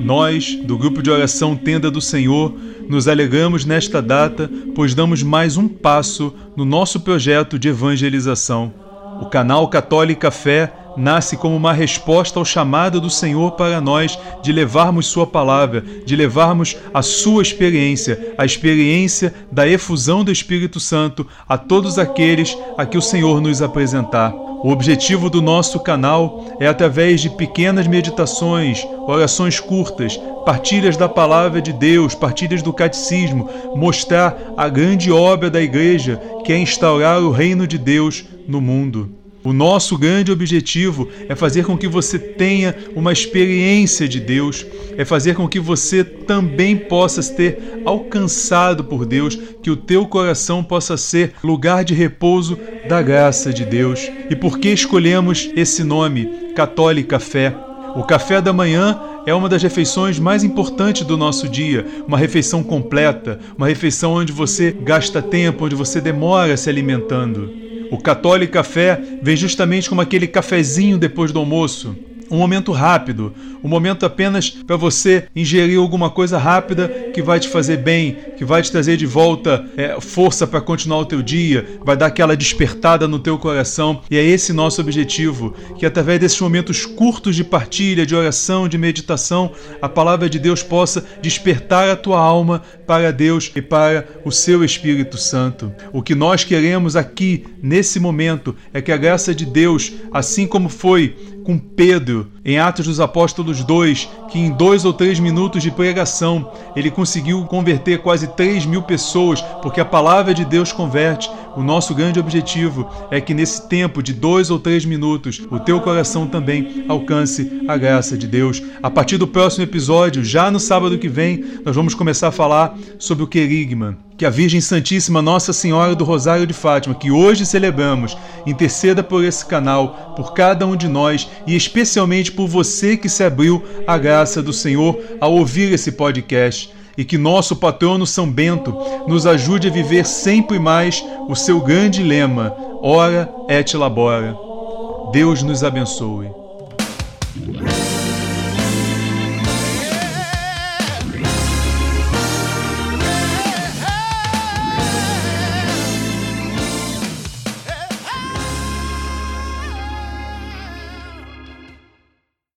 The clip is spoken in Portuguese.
Nós, do grupo de oração Tenda do Senhor, nos alegramos nesta data, pois damos mais um passo no nosso projeto de evangelização. O canal Católica Fé nasce como uma resposta ao chamado do Senhor para nós de levarmos Sua palavra, de levarmos a Sua experiência, a experiência da efusão do Espírito Santo a todos aqueles a que o Senhor nos apresentar. O objetivo do nosso canal é, através de pequenas meditações, orações curtas, partilhas da palavra de Deus, partilhas do catecismo, mostrar a grande obra da Igreja, que é instaurar o reino de Deus no mundo. O nosso grande objetivo é fazer com que você tenha uma experiência de Deus, é fazer com que você também possa ter alcançado por Deus, que o teu coração possa ser lugar de repouso da graça de Deus. E por que escolhemos esse nome, Católica Fé? O café da manhã é uma das refeições mais importantes do nosso dia, uma refeição completa, uma refeição onde você gasta tempo, onde você demora se alimentando. O católico café vem justamente como aquele cafezinho depois do almoço, um momento rápido, um momento apenas para você ingerir alguma coisa rápida que vai te fazer bem, que vai te trazer de volta é, força para continuar o teu dia, vai dar aquela despertada no teu coração. E é esse nosso objetivo, que através desses momentos curtos de partilha, de oração, de meditação, a palavra de Deus possa despertar a tua alma para Deus e para o seu Espírito Santo. O que nós queremos aqui nesse momento é que a graça de Deus, assim como foi com Em Atos dos Apóstolos 2, que em dois ou três minutos de pregação ele conseguiu converter quase 3 mil pessoas, porque a palavra de Deus converte. O nosso grande objetivo é que nesse tempo de dois ou três minutos o teu coração também alcance a graça de Deus. A partir do próximo episódio, já no sábado que vem, nós vamos começar a falar sobre o querigma que a Virgem Santíssima Nossa Senhora do Rosário de Fátima, que hoje celebramos, interceda por esse canal, por cada um de nós e especialmente por você que se abriu à graça do Senhor ao ouvir esse podcast. E que nosso patrono São Bento nos ajude a viver sempre mais o seu grande lema: Ora et labora. Deus nos abençoe.